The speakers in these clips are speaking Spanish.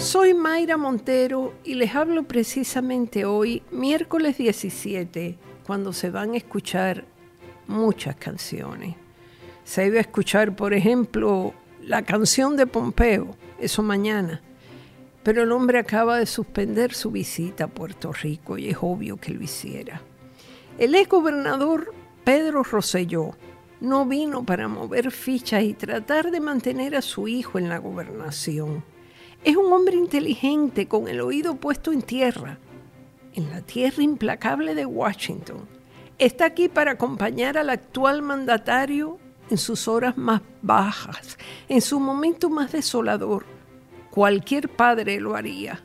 Soy Mayra Montero y les hablo precisamente hoy, miércoles 17, cuando se van a escuchar muchas canciones. Se iba a escuchar, por ejemplo, la canción de Pompeo, eso mañana. Pero el hombre acaba de suspender su visita a Puerto Rico y es obvio que lo hiciera. El ex gobernador Pedro Rosselló no vino para mover fichas y tratar de mantener a su hijo en la gobernación. Es un hombre inteligente con el oído puesto en tierra, en la tierra implacable de Washington. Está aquí para acompañar al actual mandatario en sus horas más bajas, en su momento más desolador. Cualquier padre lo haría.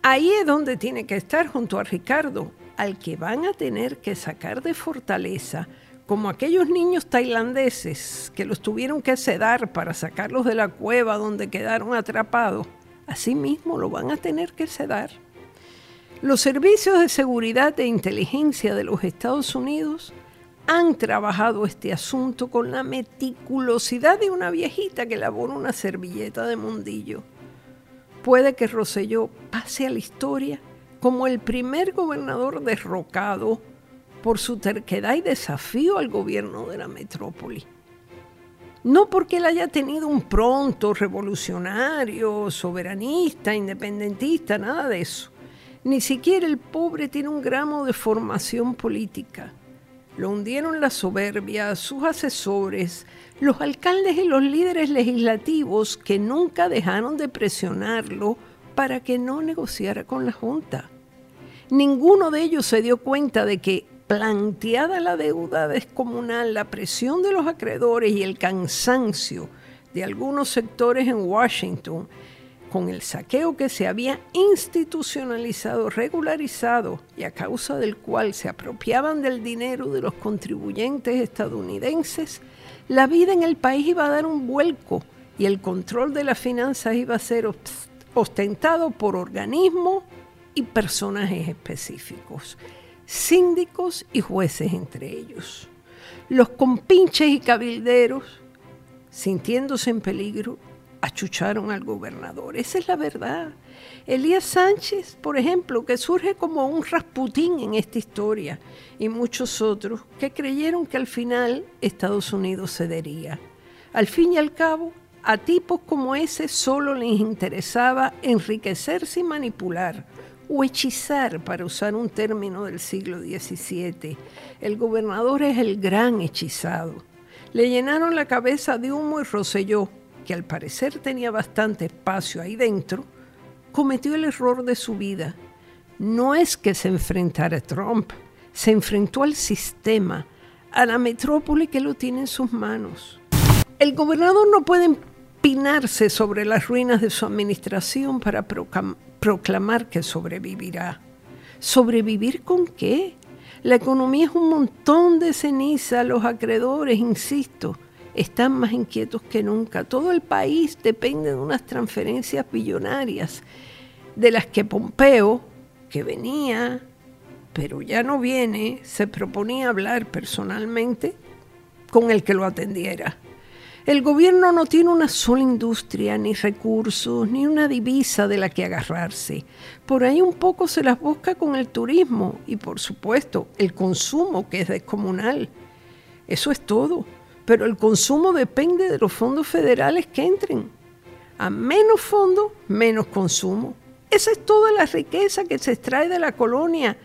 Ahí es donde tiene que estar junto a Ricardo, al que van a tener que sacar de fortaleza como aquellos niños tailandeses que los tuvieron que sedar para sacarlos de la cueva donde quedaron atrapados, así mismo lo van a tener que sedar. Los servicios de seguridad e inteligencia de los Estados Unidos han trabajado este asunto con la meticulosidad de una viejita que elabora una servilleta de mundillo. Puede que Rosselló pase a la historia como el primer gobernador derrocado por su terquedad y desafío al gobierno de la metrópoli. No porque él haya tenido un pronto revolucionario, soberanista, independentista, nada de eso. Ni siquiera el pobre tiene un gramo de formación política. Lo hundieron la soberbia, sus asesores, los alcaldes y los líderes legislativos que nunca dejaron de presionarlo para que no negociara con la Junta. Ninguno de ellos se dio cuenta de que planteada la deuda descomunal, la presión de los acreedores y el cansancio de algunos sectores en Washington, con el saqueo que se había institucionalizado, regularizado y a causa del cual se apropiaban del dinero de los contribuyentes estadounidenses, la vida en el país iba a dar un vuelco y el control de las finanzas iba a ser ostentado por organismos y personajes específicos síndicos y jueces entre ellos. Los compinches y cabilderos, sintiéndose en peligro, achucharon al gobernador. Esa es la verdad. Elías Sánchez, por ejemplo, que surge como un Rasputín en esta historia, y muchos otros que creyeron que al final Estados Unidos cedería. Al fin y al cabo, a tipos como ese solo les interesaba enriquecerse y manipular o hechizar, para usar un término del siglo XVII. El gobernador es el gran hechizado. Le llenaron la cabeza de humo y Roselló, que al parecer tenía bastante espacio ahí dentro, cometió el error de su vida. No es que se enfrentara a Trump, se enfrentó al sistema, a la metrópoli que lo tiene en sus manos. El gobernador no puede empinarse sobre las ruinas de su administración para proclamar que sobrevivirá. ¿Sobrevivir con qué? La economía es un montón de ceniza, los acreedores, insisto, están más inquietos que nunca. Todo el país depende de unas transferencias billonarias, de las que Pompeo, que venía, pero ya no viene, se proponía hablar personalmente con el que lo atendiera. El gobierno no tiene una sola industria, ni recursos, ni una divisa de la que agarrarse. Por ahí un poco se las busca con el turismo y, por supuesto, el consumo, que es descomunal. Eso es todo. Pero el consumo depende de los fondos federales que entren. A menos fondos, menos consumo. Esa es toda la riqueza que se extrae de la colonia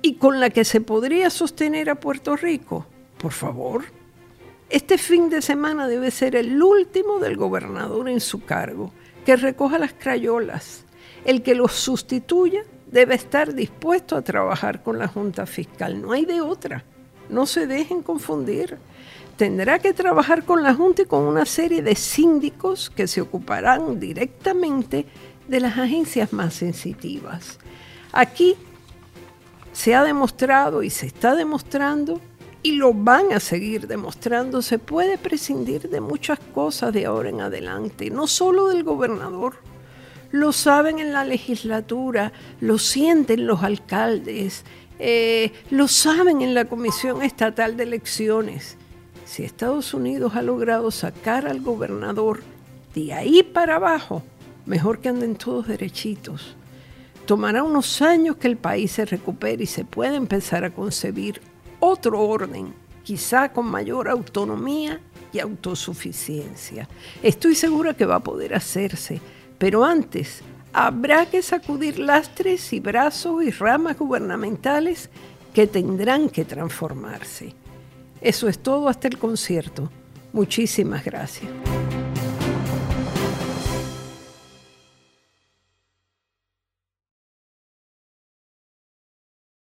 y con la que se podría sostener a Puerto Rico. Por favor. Este fin de semana debe ser el último del gobernador en su cargo, que recoja las crayolas. El que los sustituya debe estar dispuesto a trabajar con la Junta Fiscal. No hay de otra. No se dejen confundir. Tendrá que trabajar con la Junta y con una serie de síndicos que se ocuparán directamente de las agencias más sensitivas. Aquí se ha demostrado y se está demostrando y lo van a seguir demostrando, se puede prescindir de muchas cosas de ahora en adelante, no solo del gobernador. Lo saben en la legislatura, lo sienten los alcaldes, eh, lo saben en la Comisión Estatal de Elecciones. Si Estados Unidos ha logrado sacar al gobernador de ahí para abajo, mejor que anden todos derechitos. Tomará unos años que el país se recupere y se pueda empezar a concebir otro orden, quizá con mayor autonomía y autosuficiencia. Estoy segura que va a poder hacerse, pero antes habrá que sacudir lastres y brazos y ramas gubernamentales que tendrán que transformarse. Eso es todo hasta el concierto. Muchísimas gracias.